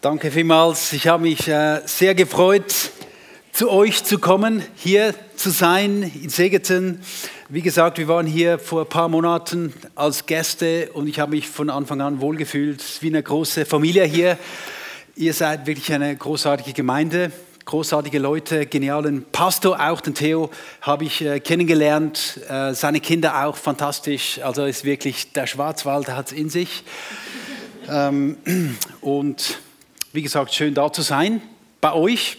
Danke vielmals. Ich habe mich äh, sehr gefreut, zu euch zu kommen, hier zu sein in Segeten. Wie gesagt, wir waren hier vor ein paar Monaten als Gäste und ich habe mich von Anfang an wohlgefühlt. Wie eine große Familie hier. Ihr seid wirklich eine großartige Gemeinde, großartige Leute, genialen Pastor, auch den Theo habe ich äh, kennengelernt, äh, seine Kinder auch fantastisch. Also ist wirklich der Schwarzwald hat es in sich. Ähm, und wie gesagt, schön da zu sein bei euch.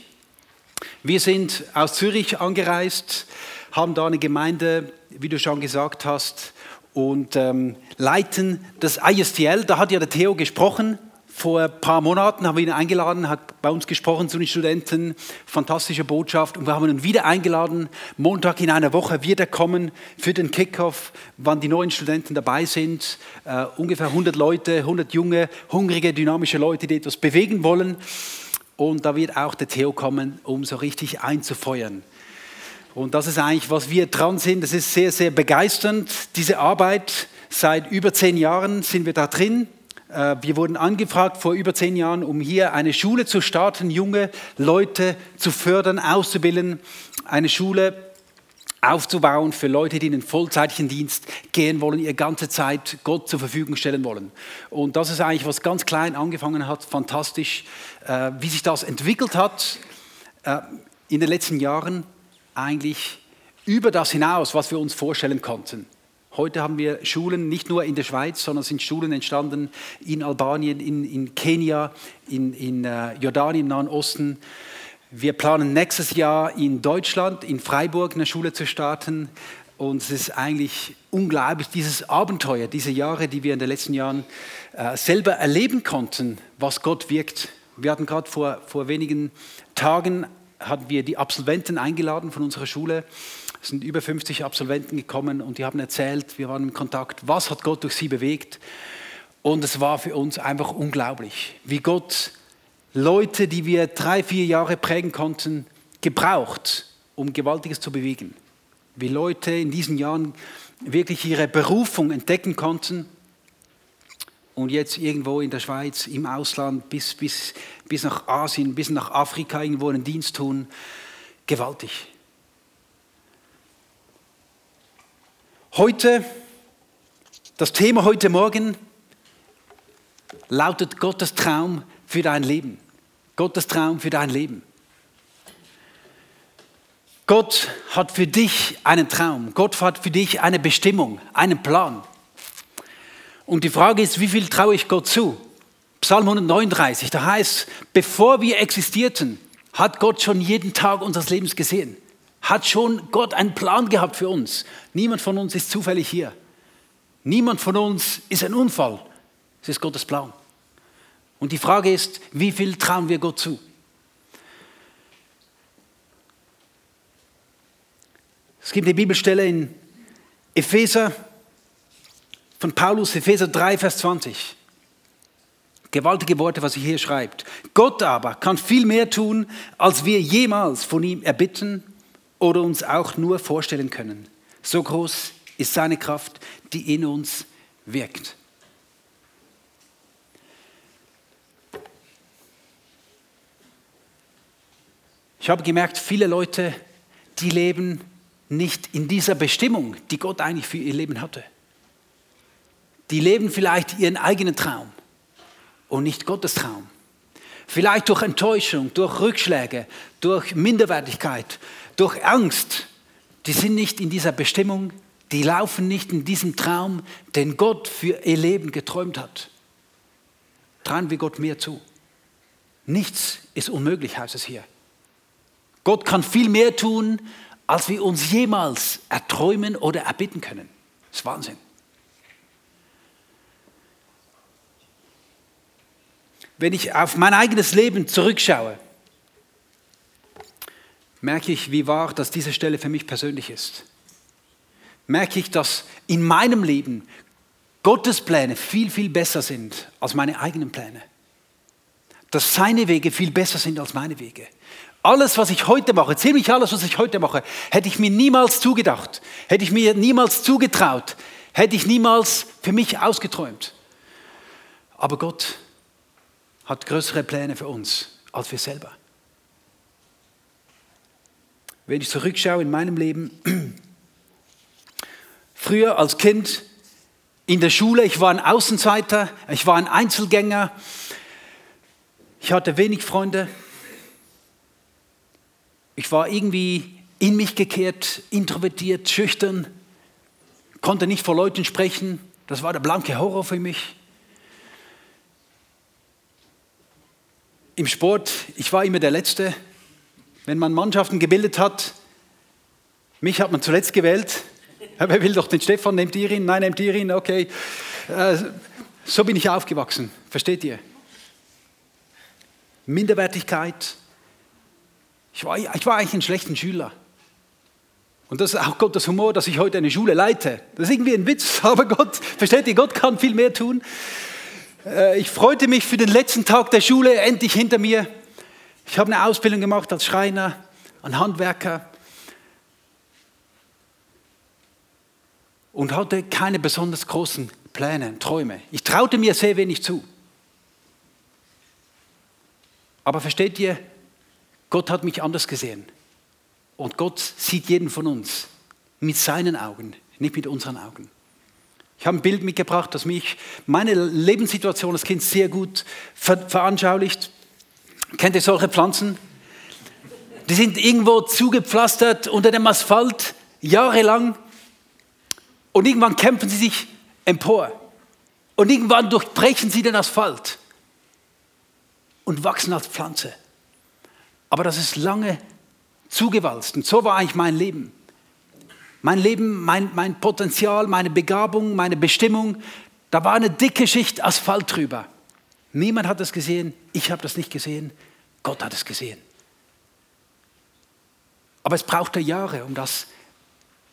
Wir sind aus Zürich angereist, haben da eine Gemeinde, wie du schon gesagt hast, und ähm, leiten das ISTL. Da hat ja der Theo gesprochen vor ein paar Monaten haben wir ihn eingeladen, hat bei uns gesprochen zu den Studenten, fantastische Botschaft. Und wir haben ihn wieder eingeladen, Montag in einer Woche wird er kommen für den Kickoff, wann die neuen Studenten dabei sind. Uh, ungefähr 100 Leute, 100 junge, hungrige, dynamische Leute, die etwas bewegen wollen. Und da wird auch der Theo kommen, um so richtig einzufeuern. Und das ist eigentlich, was wir dran sind. Das ist sehr, sehr begeisternd, diese Arbeit. Seit über zehn Jahren sind wir da drin wir wurden angefragt vor über zehn Jahren, um hier eine Schule zu starten, junge Leute zu fördern, auszubilden, eine Schule aufzubauen für Leute, die in den vollzeitlichen Dienst gehen wollen, ihre ganze Zeit Gott zur Verfügung stellen wollen. Und das ist eigentlich, was ganz klein angefangen hat, fantastisch, äh, wie sich das entwickelt hat äh, in den letzten Jahren, eigentlich über das hinaus, was wir uns vorstellen konnten. Heute haben wir Schulen nicht nur in der Schweiz, sondern sind Schulen entstanden in Albanien, in, in Kenia, in, in uh, Jordanien im Nahen Osten. Wir planen nächstes Jahr in Deutschland, in Freiburg, eine Schule zu starten. Und es ist eigentlich unglaublich, dieses Abenteuer, diese Jahre, die wir in den letzten Jahren äh, selber erleben konnten, was Gott wirkt. Wir hatten gerade vor, vor wenigen Tagen, hatten wir die Absolventen eingeladen von unserer Schule sind über 50 Absolventen gekommen und die haben erzählt, wir waren in Kontakt, was hat Gott durch sie bewegt. Und es war für uns einfach unglaublich, wie Gott Leute, die wir drei, vier Jahre prägen konnten, gebraucht, um Gewaltiges zu bewegen. Wie Leute in diesen Jahren wirklich ihre Berufung entdecken konnten und jetzt irgendwo in der Schweiz, im Ausland, bis, bis, bis nach Asien, bis nach Afrika irgendwo einen Dienst tun. Gewaltig. Heute, das Thema heute Morgen lautet Gottes Traum für dein Leben. Gottes Traum für dein Leben. Gott hat für dich einen Traum. Gott hat für dich eine Bestimmung, einen Plan. Und die Frage ist, wie viel traue ich Gott zu? Psalm 139, da heißt, bevor wir existierten, hat Gott schon jeden Tag unseres Lebens gesehen hat schon Gott einen Plan gehabt für uns. Niemand von uns ist zufällig hier. Niemand von uns ist ein Unfall. Es ist Gottes Plan. Und die Frage ist, wie viel trauen wir Gott zu? Es gibt eine Bibelstelle in Epheser von Paulus, Epheser 3, Vers 20. Gewaltige Worte, was er hier schreibt. Gott aber kann viel mehr tun, als wir jemals von ihm erbitten oder uns auch nur vorstellen können. So groß ist seine Kraft, die in uns wirkt. Ich habe gemerkt, viele Leute, die leben nicht in dieser Bestimmung, die Gott eigentlich für ihr Leben hatte. Die leben vielleicht ihren eigenen Traum und nicht Gottes Traum. Vielleicht durch Enttäuschung, durch Rückschläge, durch Minderwertigkeit, durch Angst, die sind nicht in dieser Bestimmung, die laufen nicht in diesem Traum, den Gott für ihr Leben geträumt hat. Trauen wir Gott mehr zu. Nichts ist unmöglich, heißt es hier. Gott kann viel mehr tun, als wir uns jemals erträumen oder erbitten können. Das ist Wahnsinn. Wenn ich auf mein eigenes Leben zurückschaue, merke ich, wie wahr, dass diese Stelle für mich persönlich ist. Merke ich, dass in meinem Leben Gottes Pläne viel, viel besser sind als meine eigenen Pläne. Dass seine Wege viel besser sind als meine Wege. Alles, was ich heute mache, ziemlich alles, was ich heute mache, hätte ich mir niemals zugedacht, hätte ich mir niemals zugetraut, hätte ich niemals für mich ausgeträumt. Aber Gott hat größere Pläne für uns als wir selber. Wenn ich zurückschaue in meinem Leben, früher als Kind in der Schule, ich war ein Außenseiter, ich war ein Einzelgänger, ich hatte wenig Freunde, ich war irgendwie in mich gekehrt, introvertiert, schüchtern, konnte nicht vor Leuten sprechen, das war der blanke Horror für mich. Im Sport, ich war immer der Letzte. Wenn man Mannschaften gebildet hat, mich hat man zuletzt gewählt. Wer will doch den Stefan, nehmt ihr ihn? Nein, nehmt ihr ihn, okay. Äh, so bin ich aufgewachsen, versteht ihr? Minderwertigkeit. Ich war, ich war eigentlich ein schlechter Schüler. Und das ist auch Gottes Humor, dass ich heute eine Schule leite. Das ist irgendwie ein Witz, aber Gott, versteht ihr, Gott kann viel mehr tun. Äh, ich freute mich für den letzten Tag der Schule endlich hinter mir. Ich habe eine Ausbildung gemacht als Schreiner, ein Handwerker und hatte keine besonders großen Pläne, Träume. Ich traute mir sehr wenig zu. Aber versteht ihr, Gott hat mich anders gesehen. Und Gott sieht jeden von uns mit seinen Augen, nicht mit unseren Augen. Ich habe ein Bild mitgebracht, das mich meine Lebenssituation als Kind sehr gut veranschaulicht. Kennt ihr solche Pflanzen? Die sind irgendwo zugepflastert unter dem Asphalt, jahrelang. Und irgendwann kämpfen sie sich empor. Und irgendwann durchbrechen sie den Asphalt und wachsen als Pflanze. Aber das ist lange zugewalzt. Und so war eigentlich mein Leben. Mein Leben, mein, mein Potenzial, meine Begabung, meine Bestimmung, da war eine dicke Schicht Asphalt drüber. Niemand hat es gesehen, ich habe das nicht gesehen, Gott hat es gesehen. Aber es brauchte Jahre, um das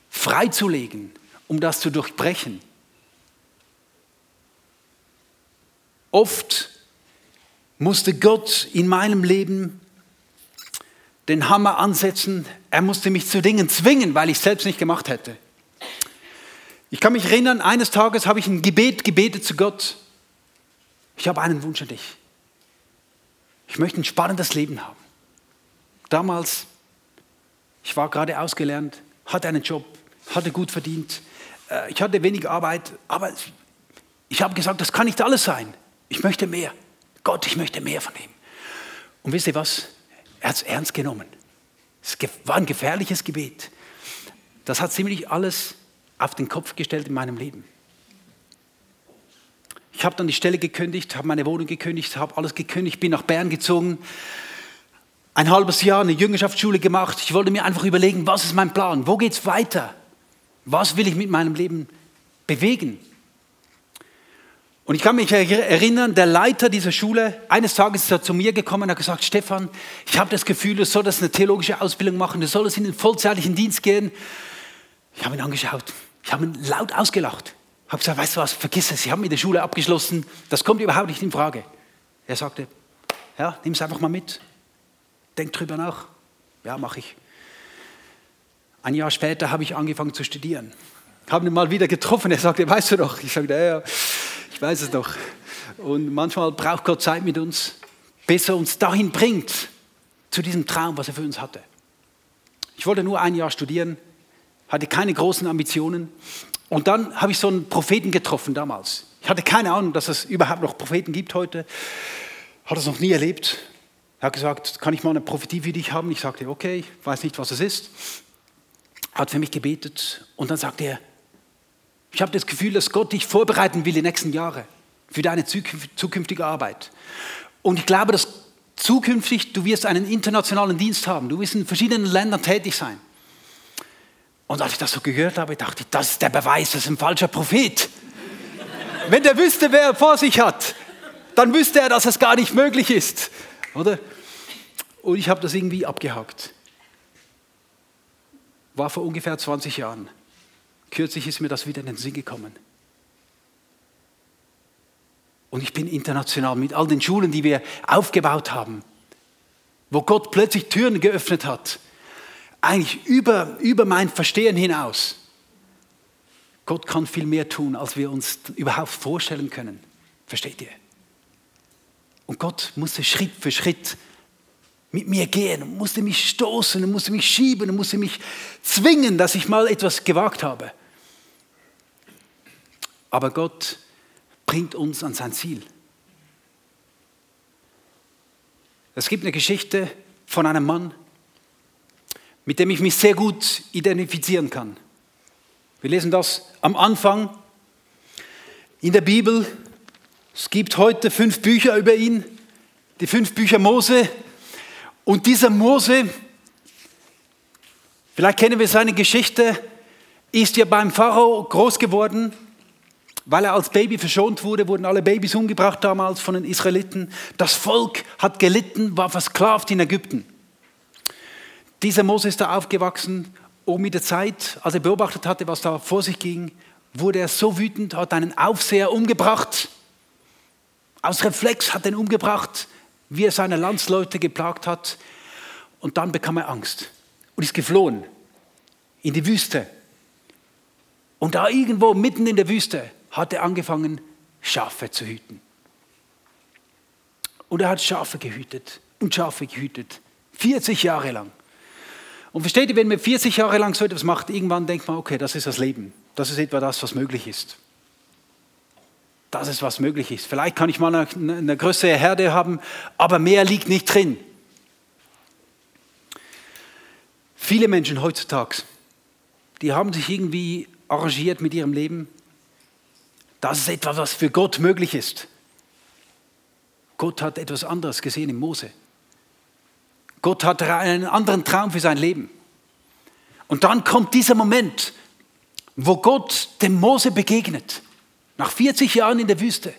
freizulegen, um das zu durchbrechen. Oft musste Gott in meinem Leben den Hammer ansetzen. Er musste mich zu Dingen zwingen, weil ich es selbst nicht gemacht hätte. Ich kann mich erinnern, eines Tages habe ich ein Gebet gebetet zu Gott. Ich habe einen Wunsch an dich. Ich möchte ein spannendes Leben haben. Damals, ich war gerade ausgelernt, hatte einen Job, hatte gut verdient, äh, ich hatte wenig Arbeit, aber ich habe gesagt, das kann nicht alles sein. Ich möchte mehr. Gott, ich möchte mehr von ihm. Und wisst ihr was? Er hat es ernst genommen. Es war ein gefährliches Gebet. Das hat ziemlich alles auf den Kopf gestellt in meinem Leben. Habe dann die Stelle gekündigt, habe meine Wohnung gekündigt, habe alles gekündigt, bin nach Bern gezogen, ein halbes Jahr eine Jüngerschaftsschule gemacht. Ich wollte mir einfach überlegen, was ist mein Plan? Wo geht es weiter? Was will ich mit meinem Leben bewegen? Und ich kann mich erinnern, der Leiter dieser Schule, eines Tages ist er zu mir gekommen und hat gesagt, Stefan, ich habe das Gefühl, du solltest eine theologische Ausbildung machen, du solltest in den vollzeitlichen Dienst gehen. Ich habe ihn angeschaut, ich habe ihn laut ausgelacht. Ich habe gesagt, weißt du was, vergiss es, Sie haben mit der Schule abgeschlossen, das kommt überhaupt nicht in Frage. Er sagte, ja, nimm es einfach mal mit, denk drüber nach. Ja, mache ich. Ein Jahr später habe ich angefangen zu studieren. Habe ihn mal wieder getroffen, er sagte, weißt du doch? Ich sagte, ja. Ich weiß es doch. Und manchmal braucht Gott Zeit mit uns, bis er uns dahin bringt, zu diesem Traum, was er für uns hatte. Ich wollte nur ein Jahr studieren, hatte keine großen Ambitionen. Und dann habe ich so einen Propheten getroffen damals. Ich hatte keine Ahnung, dass es überhaupt noch Propheten gibt heute. Hat es noch nie erlebt. Er hat gesagt, kann ich mal eine Prophetie für dich haben? Ich sagte, okay, ich weiß nicht, was es ist. Hat für mich gebetet und dann sagte er, ich habe das Gefühl, dass Gott dich vorbereiten will die nächsten Jahre für deine zukünftige Arbeit. Und ich glaube, dass zukünftig du wirst einen internationalen Dienst haben. Du wirst in verschiedenen Ländern tätig sein. Und als ich das so gehört habe, dachte ich, das ist der Beweis, das ist ein falscher Prophet. Wenn der wüsste, wer er vor sich hat, dann wüsste er, dass es gar nicht möglich ist. Oder? Und ich habe das irgendwie abgehakt. War vor ungefähr 20 Jahren. Kürzlich ist mir das wieder in den Sinn gekommen. Und ich bin international mit all den Schulen, die wir aufgebaut haben, wo Gott plötzlich Türen geöffnet hat, eigentlich über, über mein Verstehen hinaus. Gott kann viel mehr tun, als wir uns überhaupt vorstellen können. Versteht ihr? Und Gott musste Schritt für Schritt mit mir gehen musste mich stoßen musste mich schieben musste mich zwingen, dass ich mal etwas gewagt habe. Aber Gott bringt uns an sein Ziel. Es gibt eine Geschichte von einem Mann, mit dem ich mich sehr gut identifizieren kann. Wir lesen das am Anfang in der Bibel. Es gibt heute fünf Bücher über ihn, die fünf Bücher Mose. Und dieser Mose, vielleicht kennen wir seine Geschichte, ist ja beim Pharao groß geworden. Weil er als Baby verschont wurde, wurden alle Babys umgebracht damals von den Israeliten. Das Volk hat gelitten, war versklavt in Ägypten. Dieser Mose ist da aufgewachsen und mit der Zeit, als er beobachtet hatte, was da vor sich ging, wurde er so wütend, hat einen Aufseher umgebracht. Aus Reflex hat er ihn umgebracht, wie er seine Landsleute geplagt hat. Und dann bekam er Angst und ist geflohen in die Wüste. Und da irgendwo mitten in der Wüste hat er angefangen, Schafe zu hüten. Und er hat Schafe gehütet und Schafe gehütet. 40 Jahre lang. Und versteht ihr, wenn man 40 Jahre lang so etwas macht, irgendwann denkt man, okay, das ist das Leben. Das ist etwa das, was möglich ist. Das ist, was möglich ist. Vielleicht kann ich mal eine, eine größere Herde haben, aber mehr liegt nicht drin. Viele Menschen heutzutage, die haben sich irgendwie arrangiert mit ihrem Leben. Das ist etwas, was für Gott möglich ist. Gott hat etwas anderes gesehen in Mose. Gott hat einen anderen Traum für sein Leben. Und dann kommt dieser Moment, wo Gott dem Mose begegnet, nach 40 Jahren in der Wüste.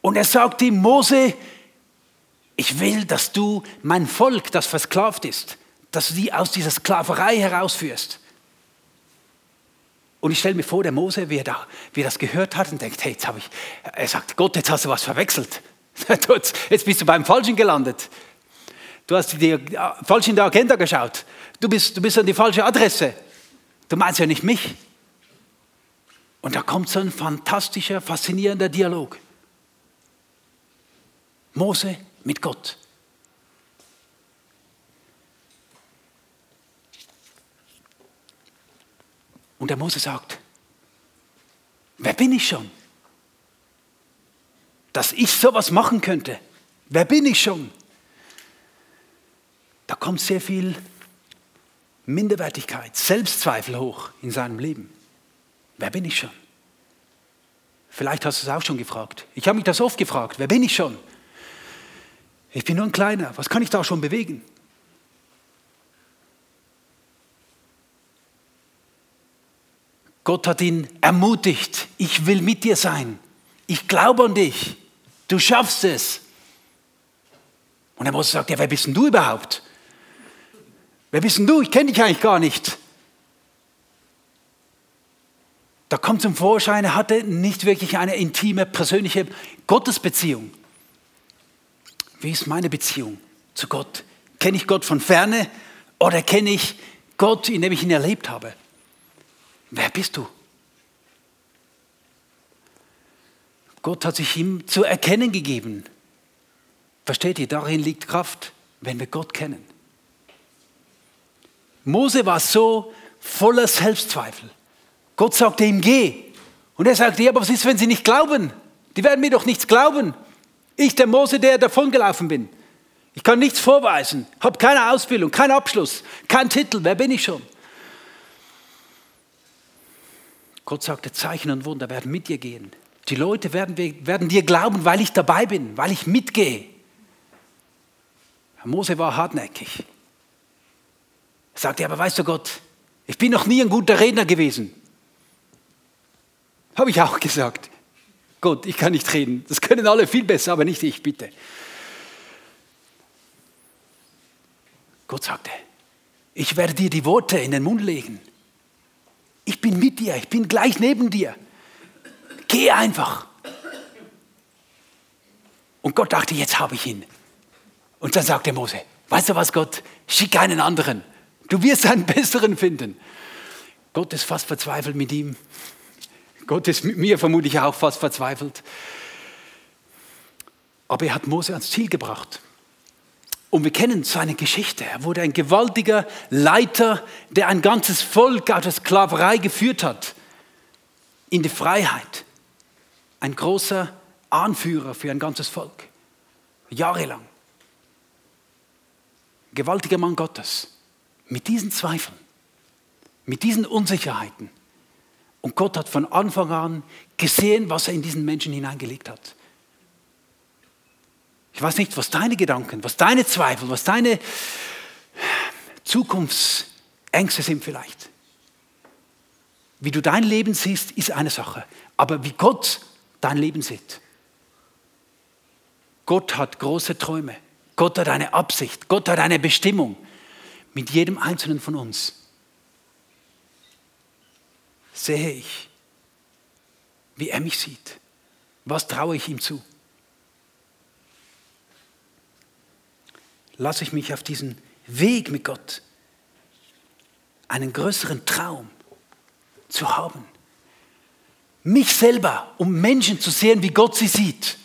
Und er sagt ihm, Mose, ich will, dass du mein Volk, das versklavt ist, dass du die aus dieser Sklaverei herausführst. Und ich stelle mir vor, der Mose, wie er, da, wie er das gehört hat und denkt, hey, jetzt habe ich, er sagt, Gott, jetzt hast du was verwechselt. Jetzt bist du beim Falschen gelandet. Du hast dir äh, falsch in der Agenda geschaut. Du bist, du bist an die falsche Adresse. Du meinst ja nicht mich. Und da kommt so ein fantastischer, faszinierender Dialog. Mose mit Gott. Und der Mose sagt, wer bin ich schon? Dass ich sowas machen könnte. Wer bin ich schon? Da kommt sehr viel Minderwertigkeit, Selbstzweifel hoch in seinem Leben. Wer bin ich schon? Vielleicht hast du es auch schon gefragt. Ich habe mich das oft gefragt. Wer bin ich schon? Ich bin nur ein Kleiner. Was kann ich da schon bewegen? Gott hat ihn ermutigt. Ich will mit dir sein. Ich glaube an dich. Du schaffst es. Und er Mose sagt, ja, wer bist denn du überhaupt? Wer bist denn du? Ich kenne dich eigentlich gar nicht. Da kommt zum Vorschein, er hatte nicht wirklich eine intime, persönliche Gottesbeziehung. Wie ist meine Beziehung zu Gott? Kenne ich Gott von ferne oder kenne ich Gott, indem ich ihn erlebt habe? Wer bist du? Gott hat sich ihm zu erkennen gegeben. Versteht ihr, darin liegt Kraft, wenn wir Gott kennen. Mose war so voller Selbstzweifel. Gott sagte ihm, geh. Und er sagte, ja, aber was ist, wenn sie nicht glauben? Die werden mir doch nichts glauben. Ich, der Mose, der davongelaufen bin. Ich kann nichts vorweisen, habe keine Ausbildung, keinen Abschluss, keinen Titel. Wer bin ich schon? Gott sagte, Zeichen und Wunder werden mit dir gehen. Die Leute werden, werden dir glauben, weil ich dabei bin, weil ich mitgehe. Mose war hartnäckig. Er sagte, aber weißt du Gott, ich bin noch nie ein guter Redner gewesen. Habe ich auch gesagt. Gott, ich kann nicht reden. Das können alle viel besser, aber nicht ich, bitte. Gott sagte, ich werde dir die Worte in den Mund legen. Ich bin mit dir, ich bin gleich neben dir. Geh einfach. Und Gott dachte, jetzt habe ich ihn. Und dann sagte Mose, weißt du was, Gott, schick einen anderen. Du wirst einen besseren finden. Gott ist fast verzweifelt mit ihm. Gott ist mit mir vermutlich auch fast verzweifelt. Aber er hat Mose ans Ziel gebracht. Und wir kennen seine Geschichte. Er wurde ein gewaltiger Leiter, der ein ganzes Volk aus der Sklaverei geführt hat in die Freiheit. Ein großer Anführer für ein ganzes Volk. Jahrelang. Gewaltiger Mann Gottes. Mit diesen Zweifeln, mit diesen Unsicherheiten. Und Gott hat von Anfang an gesehen, was er in diesen Menschen hineingelegt hat. Ich weiß nicht, was deine Gedanken, was deine Zweifel, was deine Zukunftsängste sind vielleicht. Wie du dein Leben siehst, ist eine Sache. Aber wie Gott dein Leben sieht. Gott hat große Träume. Gott hat eine Absicht. Gott hat eine Bestimmung mit jedem Einzelnen von uns. Sehe ich, wie er mich sieht. Was traue ich ihm zu? Lasse ich mich auf diesen Weg mit Gott, einen größeren Traum zu haben. Mich selber, um Menschen zu sehen, wie Gott sie sieht.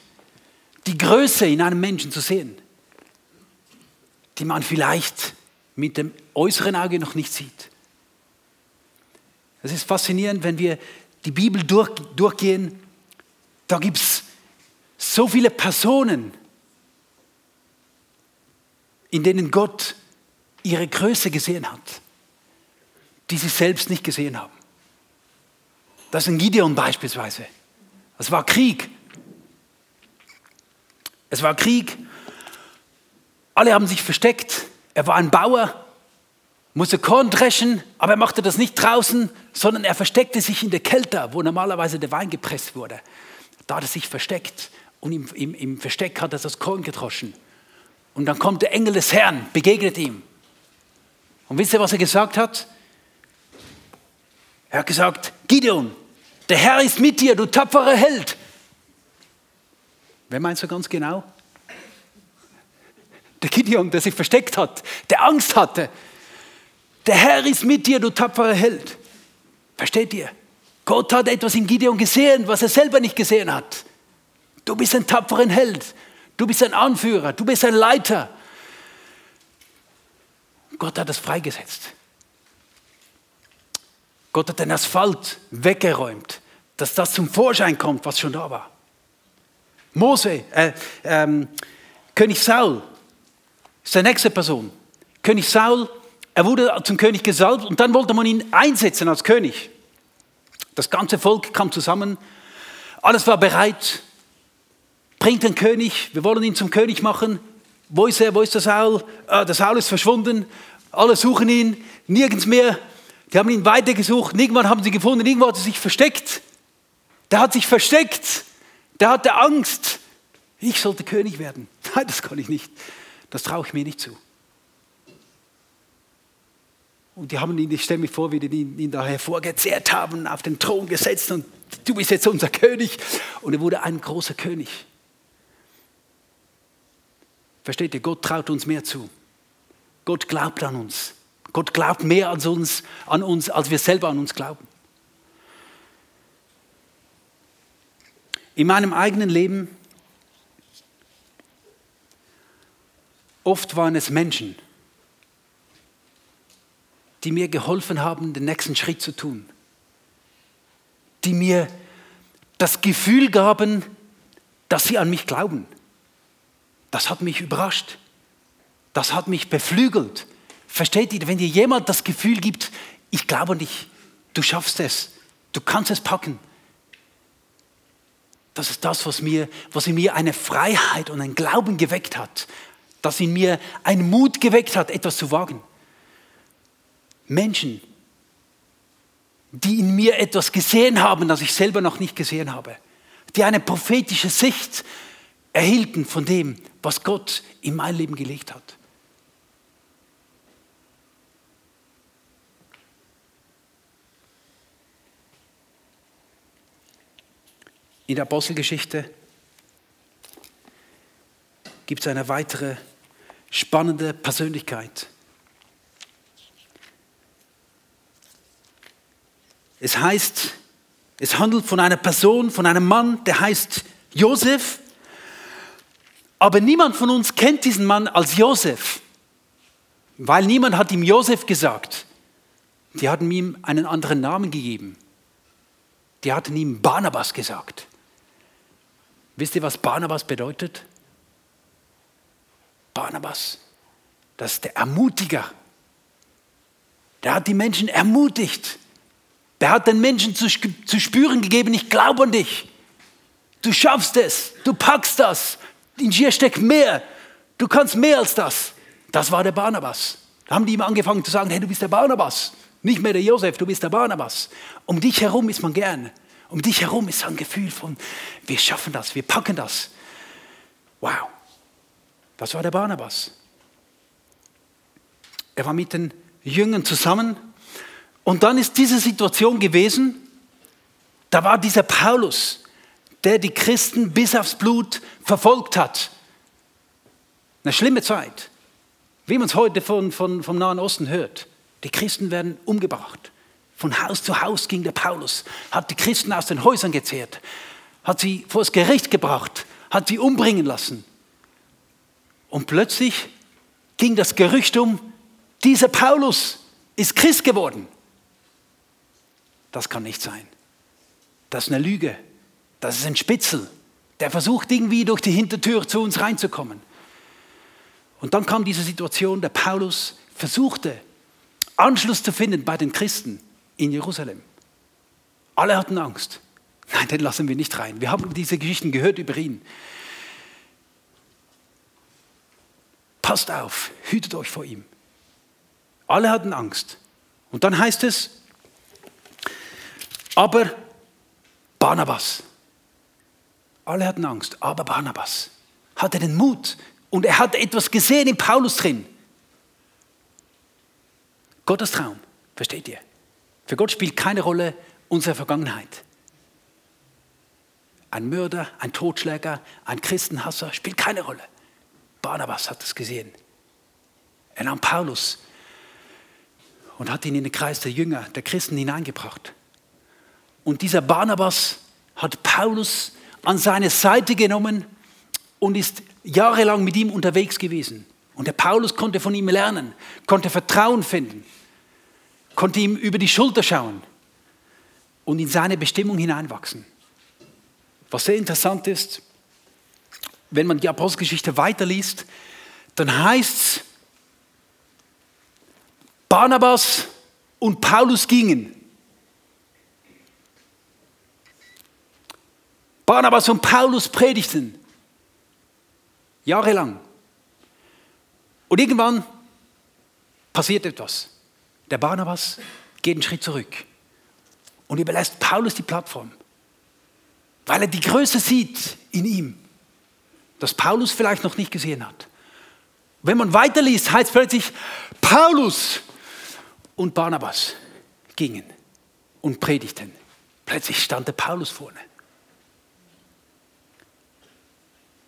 Die Größe in einem Menschen zu sehen, die man vielleicht mit dem äußeren Auge noch nicht sieht. Es ist faszinierend, wenn wir die Bibel durch, durchgehen, da gibt es so viele Personen, in denen Gott ihre Größe gesehen hat, die sie selbst nicht gesehen haben. Das ist ein Gideon beispielsweise. Das war Krieg. Es war Krieg. Alle haben sich versteckt. Er war ein Bauer, musste Korn dreschen, aber er machte das nicht draußen, sondern er versteckte sich in der Kälte, wo normalerweise der Wein gepresst wurde. Da hat er sich versteckt und im, im, im Versteck hat er das Korn gedroschen. Und dann kommt der Engel des Herrn, begegnet ihm. Und wisst ihr, was er gesagt hat? Er hat gesagt, Gideon, der Herr ist mit dir, du tapferer Held. Wer meinst du ganz genau? Der Gideon, der sich versteckt hat, der Angst hatte. Der Herr ist mit dir, du tapferer Held. Versteht ihr? Gott hat etwas in Gideon gesehen, was er selber nicht gesehen hat. Du bist ein tapferer Held. Du bist ein Anführer. Du bist ein Leiter. Gott hat das freigesetzt. Gott hat den Asphalt weggeräumt, dass das zum Vorschein kommt, was schon da war. Mose, äh, ähm, König Saul ist die nächste Person. König Saul, er wurde zum König gesalbt und dann wollte man ihn einsetzen als König. Das ganze Volk kam zusammen, alles war bereit. Bringt den König, wir wollen ihn zum König machen. Wo ist er, wo ist der Saul? Ah, der Saul ist verschwunden, alle suchen ihn, nirgends mehr. Die haben ihn weitergesucht, irgendwann haben sie gefunden, irgendwo hat er sich versteckt. Der hat sich versteckt, der hatte Angst. Ich sollte König werden. Nein, das kann ich nicht. Das traue ich mir nicht zu. Und die haben ihn, ich stelle mir vor, wie die ihn, ihn da hervorgezehrt haben, auf den Thron gesetzt und du bist jetzt unser König. Und er wurde ein großer König. Versteht ihr, Gott traut uns mehr zu. Gott glaubt an uns. Gott glaubt mehr als uns, an uns, als wir selber an uns glauben. In meinem eigenen Leben, oft waren es Menschen, die mir geholfen haben, den nächsten Schritt zu tun. Die mir das Gefühl gaben, dass sie an mich glauben. Das hat mich überrascht. Das hat mich beflügelt. Versteht ihr, wenn dir jemand das Gefühl gibt, ich glaube an dich, du schaffst es, du kannst es packen. Das ist das, was, mir, was in mir eine Freiheit und ein Glauben geweckt hat. Das in mir einen Mut geweckt hat, etwas zu wagen. Menschen, die in mir etwas gesehen haben, das ich selber noch nicht gesehen habe. Die eine prophetische Sicht erhielten von dem, was Gott in mein Leben gelegt hat. In der Apostelgeschichte gibt es eine weitere spannende Persönlichkeit. Es heißt, es handelt von einer Person, von einem Mann, der heißt Josef. Aber niemand von uns kennt diesen Mann als Josef, weil niemand hat ihm Josef gesagt. Die hatten ihm einen anderen Namen gegeben. Die hatten ihm Barnabas gesagt. Wisst ihr, was Barnabas bedeutet? Barnabas, das ist der Ermutiger. Der hat die Menschen ermutigt. Der hat den Menschen zu, zu spüren gegeben, ich glaube an dich. Du schaffst es, du packst das. In dir steckt mehr. Du kannst mehr als das. Das war der Barnabas. Da haben die ihm angefangen zu sagen, hey, du bist der Barnabas. Nicht mehr der Josef, du bist der Barnabas. Um dich herum ist man gern. Um dich herum ist ein Gefühl von, wir schaffen das, wir packen das. Wow. Das war der Barnabas. Er war mit den Jüngern zusammen. Und dann ist diese Situation gewesen, da war dieser Paulus, der die Christen bis aufs Blut verfolgt hat. Eine schlimme Zeit, wie man es heute von, von, vom Nahen Osten hört. Die Christen werden umgebracht. Von Haus zu Haus ging der Paulus, hat die Christen aus den Häusern gezehrt, hat sie vor das Gericht gebracht, hat sie umbringen lassen. Und plötzlich ging das Gerücht um, dieser Paulus ist Christ geworden. Das kann nicht sein. Das ist eine Lüge. Das ist ein Spitzel. Der versucht irgendwie durch die Hintertür zu uns reinzukommen. Und dann kam diese Situation, der Paulus versuchte Anschluss zu finden bei den Christen in Jerusalem. Alle hatten Angst. Nein, den lassen wir nicht rein. Wir haben diese Geschichten gehört über ihn. Passt auf, hütet euch vor ihm. Alle hatten Angst. Und dann heißt es, aber Barnabas. Alle hatten Angst, aber Barnabas hatte den Mut und er hat etwas gesehen in Paulus drin. Gottes Traum, versteht ihr? Für Gott spielt keine Rolle unsere Vergangenheit. Ein Mörder, ein Totschläger, ein Christenhasser spielt keine Rolle. Barnabas hat es gesehen. Er nahm Paulus und hat ihn in den Kreis der Jünger, der Christen hineingebracht. Und dieser Barnabas hat Paulus an seine Seite genommen und ist jahrelang mit ihm unterwegs gewesen. Und der Paulus konnte von ihm lernen, konnte Vertrauen finden konnte ihm über die Schulter schauen und in seine Bestimmung hineinwachsen. Was sehr interessant ist, wenn man die Apostelgeschichte weiterliest, dann heißt es, Barnabas und Paulus gingen. Barnabas und Paulus predigten. Jahrelang. Und irgendwann passiert etwas. Der Barnabas geht einen Schritt zurück und überlässt Paulus die Plattform, weil er die Größe sieht in ihm, das Paulus vielleicht noch nicht gesehen hat. Wenn man weiterliest, heißt plötzlich, Paulus und Barnabas gingen und predigten. Plötzlich stand der Paulus vorne.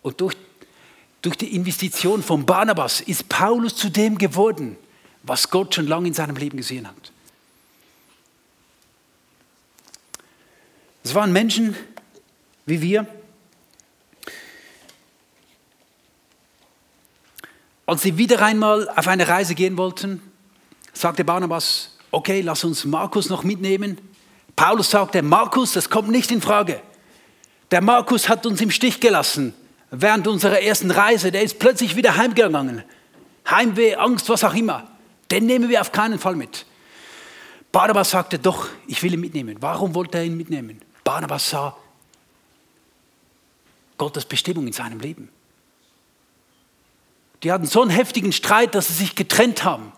Und durch, durch die Investition von Barnabas ist Paulus zu dem geworden, was Gott schon lange in seinem Leben gesehen hat. Es waren Menschen wie wir. Als sie wieder einmal auf eine Reise gehen wollten, sagte Barnabas, okay, lass uns Markus noch mitnehmen. Paulus sagte, Markus, das kommt nicht in Frage. Der Markus hat uns im Stich gelassen während unserer ersten Reise. Der ist plötzlich wieder heimgegangen. Heimweh, Angst, was auch immer. Den nehmen wir auf keinen Fall mit. Barnabas sagte, doch, ich will ihn mitnehmen. Warum wollte er ihn mitnehmen? Barnabas sah Gottes Bestimmung in seinem Leben. Die hatten so einen heftigen Streit, dass sie sich getrennt haben.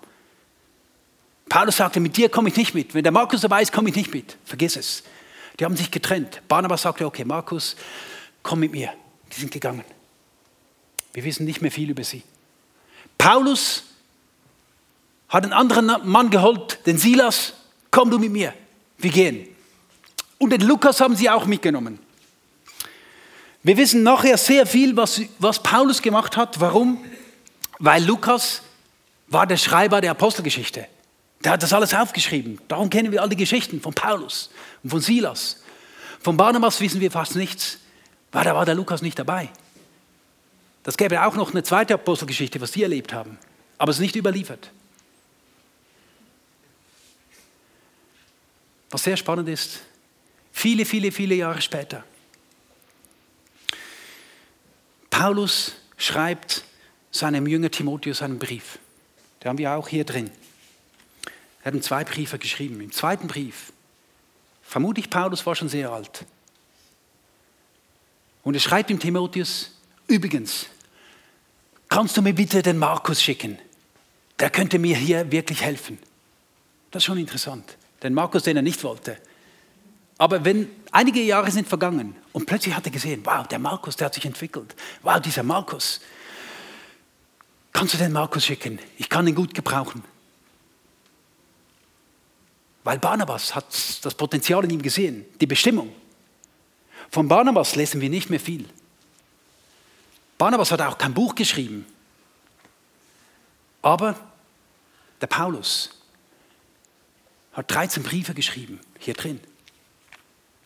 Paulus sagte, mit dir komme ich nicht mit. Wenn der Markus dabei ist, komme ich nicht mit. Vergiss es. Die haben sich getrennt. Barnabas sagte, okay, Markus, komm mit mir. Die sind gegangen. Wir wissen nicht mehr viel über sie. Paulus hat einen anderen Mann geholt, den Silas, komm du mit mir, wir gehen. Und den Lukas haben sie auch mitgenommen. Wir wissen nachher sehr viel, was, was Paulus gemacht hat. Warum? Weil Lukas war der Schreiber der Apostelgeschichte. Der hat das alles aufgeschrieben. Darum kennen wir all die Geschichten von Paulus und von Silas. Von Barnabas wissen wir fast nichts, weil da war der Lukas nicht dabei. Das gäbe auch noch eine zweite Apostelgeschichte, was die erlebt haben. Aber es ist nicht überliefert. Was sehr spannend ist, viele, viele, viele Jahre später. Paulus schreibt seinem Jünger Timotheus einen Brief. Den haben wir auch hier drin. Er hat zwei Briefe geschrieben. Im zweiten Brief, vermute ich, Paulus war schon sehr alt. Und er schreibt ihm Timotheus, übrigens, kannst du mir bitte den Markus schicken? Der könnte mir hier wirklich helfen. Das ist schon interessant. Den Markus, den er nicht wollte. Aber wenn einige Jahre sind vergangen und plötzlich hat er gesehen, wow, der Markus, der hat sich entwickelt. Wow, dieser Markus. Kannst du den Markus schicken? Ich kann ihn gut gebrauchen. Weil Barnabas hat das Potenzial in ihm gesehen, die Bestimmung. Von Barnabas lesen wir nicht mehr viel. Barnabas hat auch kein Buch geschrieben. Aber der Paulus hat 13 Briefe geschrieben, hier drin.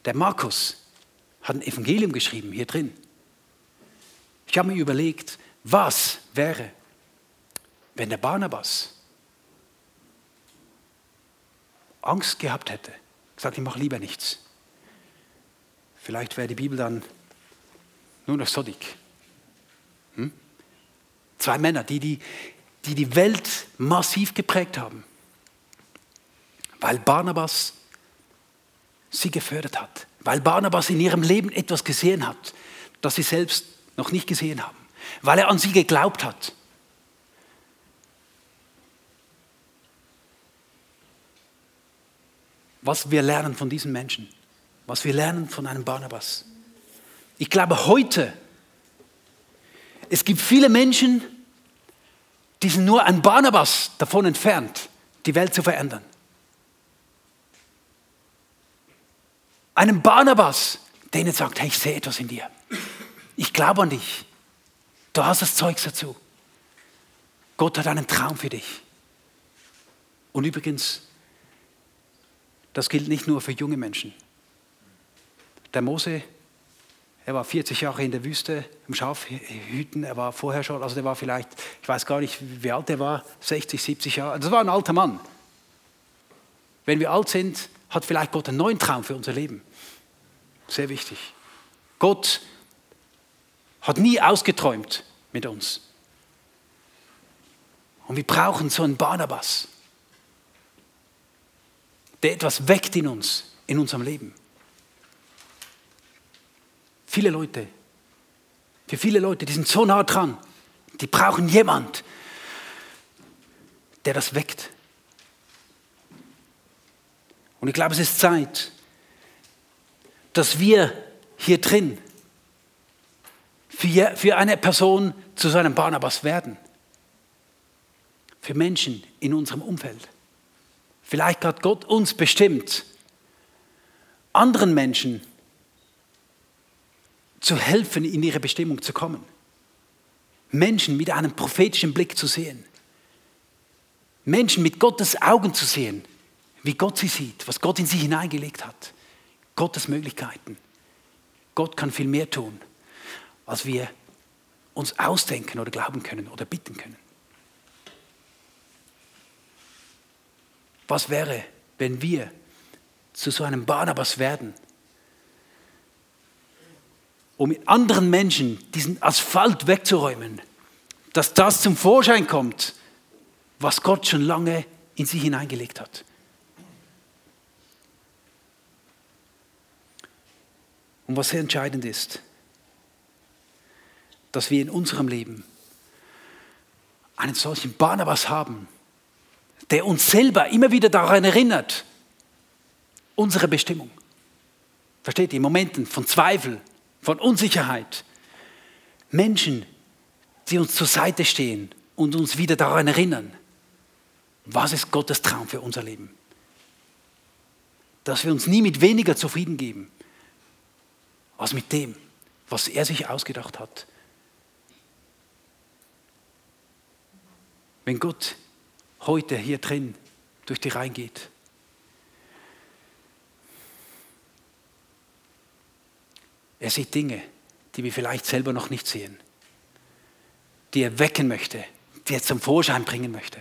Der Markus hat ein Evangelium geschrieben, hier drin. Ich habe mir überlegt, was wäre, wenn der Barnabas Angst gehabt hätte, gesagt, ich mache lieber nichts. Vielleicht wäre die Bibel dann nur noch so dick. Hm? Zwei Männer, die die, die die Welt massiv geprägt haben, weil Barnabas sie gefördert hat, weil Barnabas in ihrem Leben etwas gesehen hat, das sie selbst noch nicht gesehen haben, weil er an sie geglaubt hat. was wir lernen von diesen Menschen, was wir lernen von einem Barnabas. Ich glaube heute, es gibt viele Menschen, die sind nur ein Barnabas davon entfernt, die Welt zu verändern. Einem Barnabas, der ihnen sagt, hey, ich sehe etwas in dir. Ich glaube an dich. Du hast das Zeug dazu. Gott hat einen Traum für dich. Und übrigens, das gilt nicht nur für junge Menschen. Der Mose, er war 40 Jahre in der Wüste im Schafhüten, er war vorher schon, also der war vielleicht, ich weiß gar nicht, wie alt er war, 60, 70 Jahre. Das war ein alter Mann. Wenn wir alt sind, hat vielleicht Gott einen neuen Traum für unser Leben. Sehr wichtig. Gott hat nie ausgeträumt mit uns. Und wir brauchen so einen Barnabas der etwas weckt in uns, in unserem Leben. Viele Leute, für viele Leute, die sind so nah dran, die brauchen jemand, der das weckt. Und ich glaube, es ist Zeit, dass wir hier drin für, eine Person zu seinem Barnabas werden. Für Menschen in unserem Umfeld. Vielleicht hat Gott uns bestimmt, anderen Menschen zu helfen, in ihre Bestimmung zu kommen. Menschen mit einem prophetischen Blick zu sehen. Menschen mit Gottes Augen zu sehen, wie Gott sie sieht, was Gott in sie hineingelegt hat. Gottes Möglichkeiten. Gott kann viel mehr tun, als wir uns ausdenken oder glauben können oder bitten können. Was wäre, wenn wir zu so einem Barnabas werden, um anderen Menschen diesen Asphalt wegzuräumen, dass das zum Vorschein kommt, was Gott schon lange in sie hineingelegt hat. Und was sehr entscheidend ist, dass wir in unserem Leben einen solchen Barnabas haben, der uns selber immer wieder daran erinnert, unsere Bestimmung. Versteht ihr? In Momenten von Zweifel, von Unsicherheit. Menschen, die uns zur Seite stehen und uns wieder daran erinnern, was ist Gottes Traum für unser Leben. Dass wir uns nie mit weniger zufrieden geben, als mit dem, was er sich ausgedacht hat. Wenn Gott heute hier drin durch die Reihen geht. Er sieht Dinge, die wir vielleicht selber noch nicht sehen. dir wecken möchte, dir zum Vorschein bringen möchte.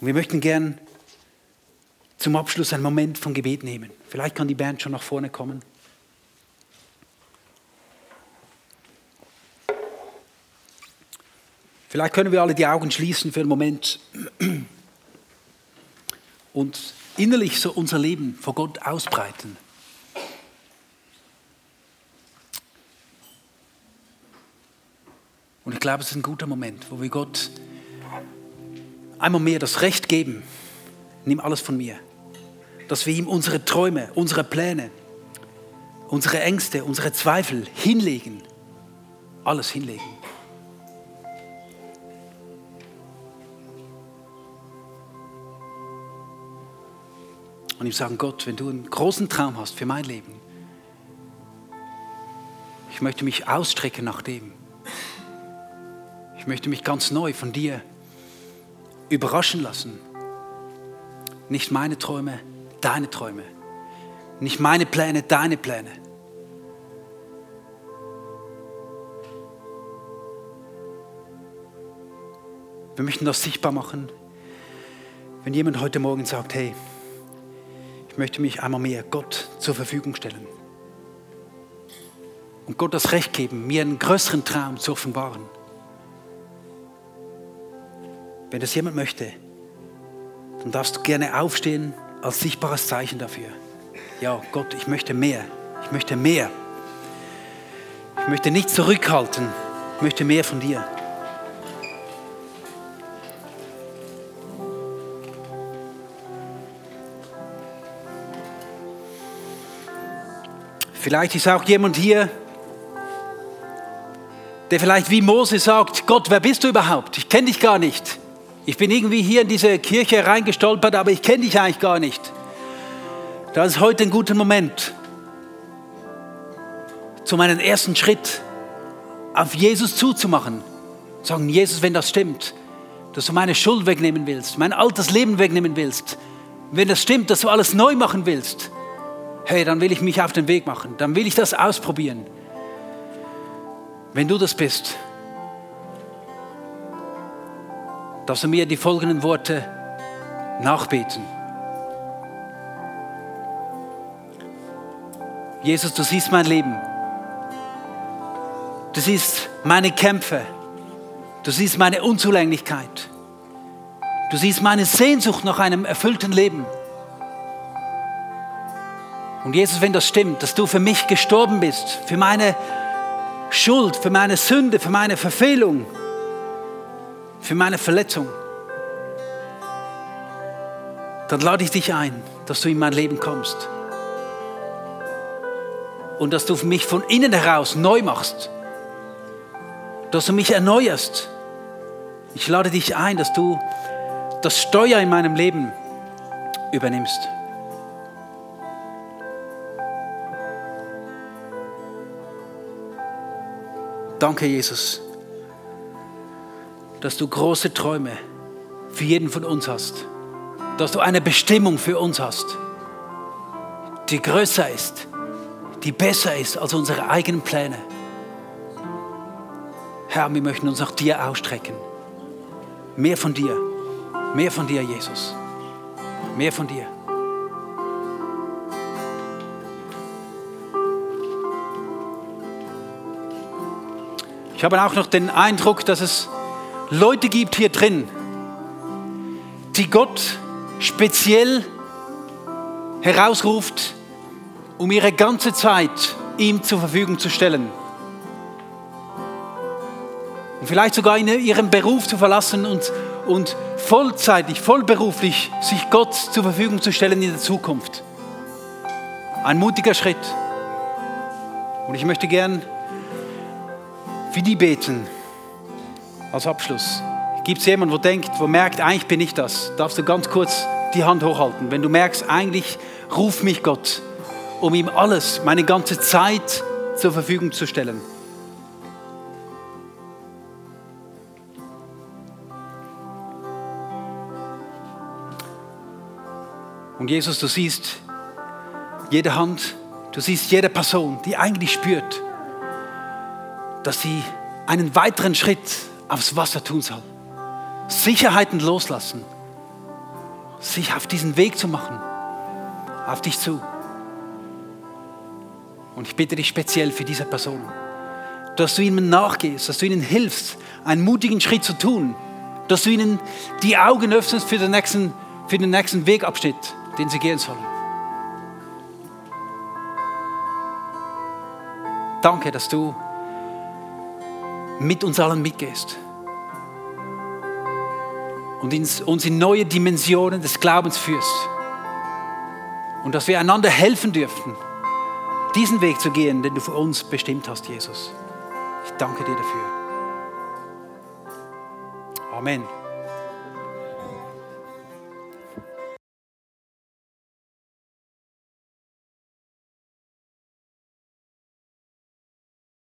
Und wir möchten gern zum Abschluss einen Moment von Gebet nehmen. Vielleicht kann die Band schon nach vorne kommen. Vielleicht können wir alle die Augen schließen für einen Moment und innerlich so unser Leben vor Gott ausbreiten. Und ich glaube, es ist ein guter Moment, wo wir Gott einmal mehr das Recht geben, nimm alles von mir, dass wir ihm unsere Träume, unsere Pläne, unsere Ängste, unsere Zweifel hinlegen, alles hinlegen. Und ihm sagen, Gott, wenn du einen großen Traum hast für mein Leben, ich möchte mich ausstrecken nach dem. Ich möchte mich ganz neu von dir überraschen lassen. Nicht meine Träume, deine Träume. Nicht meine Pläne, deine Pläne. Wir möchten das sichtbar machen, wenn jemand heute Morgen sagt, hey, ich möchte mich einmal mehr Gott zur Verfügung stellen. Und Gott das Recht geben, mir einen größeren Traum zu offenbaren. Wenn das jemand möchte, dann darfst du gerne aufstehen als sichtbares Zeichen dafür. Ja, Gott, ich möchte mehr. Ich möchte mehr. Ich möchte nicht zurückhalten. Ich möchte mehr von dir. Vielleicht ist auch jemand hier, der vielleicht wie Mose sagt, Gott, wer bist du überhaupt? Ich kenne dich gar nicht. Ich bin irgendwie hier in diese Kirche reingestolpert, aber ich kenne dich eigentlich gar nicht. Das ist heute ein guter Moment, zu meinem ersten Schritt auf Jesus zuzumachen. Sagen, Jesus, wenn das stimmt, dass du meine Schuld wegnehmen willst, mein altes Leben wegnehmen willst, wenn das stimmt, dass du alles neu machen willst, hey, dann will ich mich auf den Weg machen, dann will ich das ausprobieren. Wenn du das bist, darfst du mir die folgenden Worte nachbeten. Jesus, du siehst mein Leben. Du siehst meine Kämpfe. Du siehst meine Unzulänglichkeit. Du siehst meine Sehnsucht nach einem erfüllten Leben. Und Jesus, wenn das stimmt, dass du für mich gestorben bist, für meine Schuld, für meine Sünde, für meine Verfehlung, für meine Verletzung, dann lade ich dich ein, dass du in mein Leben kommst. Und dass du mich von innen heraus neu machst. Dass du mich erneuerst. Ich lade dich ein, dass du das Steuer in meinem Leben übernimmst. Danke, Jesus dass du große Träume für jeden von uns hast. Dass du eine Bestimmung für uns hast, die größer ist, die besser ist als unsere eigenen Pläne. Herr, wir möchten uns nach dir ausstrecken. Mehr von dir, mehr von dir, Jesus. Mehr von dir. Ich habe auch noch den Eindruck, dass es Leute gibt hier drin, die Gott speziell herausruft, um ihre ganze Zeit ihm zur Verfügung zu stellen. Und vielleicht sogar ihren Beruf zu verlassen und, und vollzeitig, vollberuflich sich Gott zur Verfügung zu stellen in der Zukunft. Ein mutiger Schritt. Und ich möchte gern für die beten als Abschluss. Gibt es jemanden, der denkt, wo merkt, eigentlich bin ich das? Darfst du ganz kurz die Hand hochhalten. Wenn du merkst, eigentlich ruf mich Gott, um ihm alles, meine ganze Zeit zur Verfügung zu stellen. Und Jesus, du siehst jede Hand, du siehst jede Person, die eigentlich spürt, dass sie einen weiteren Schritt aufs Wasser tun soll. Sicherheiten loslassen. Sich auf diesen Weg zu machen. Auf dich zu. Und ich bitte dich speziell für diese Person, dass du ihnen nachgehst, dass du ihnen hilfst, einen mutigen Schritt zu tun, dass du ihnen die Augen öffnest für den nächsten, für den nächsten Wegabschnitt, den sie gehen sollen. Danke, dass du mit uns allen mitgehst und uns in neue Dimensionen des Glaubens führst. Und dass wir einander helfen dürfen, diesen Weg zu gehen, den du für uns bestimmt hast, Jesus. Ich danke dir dafür. Amen.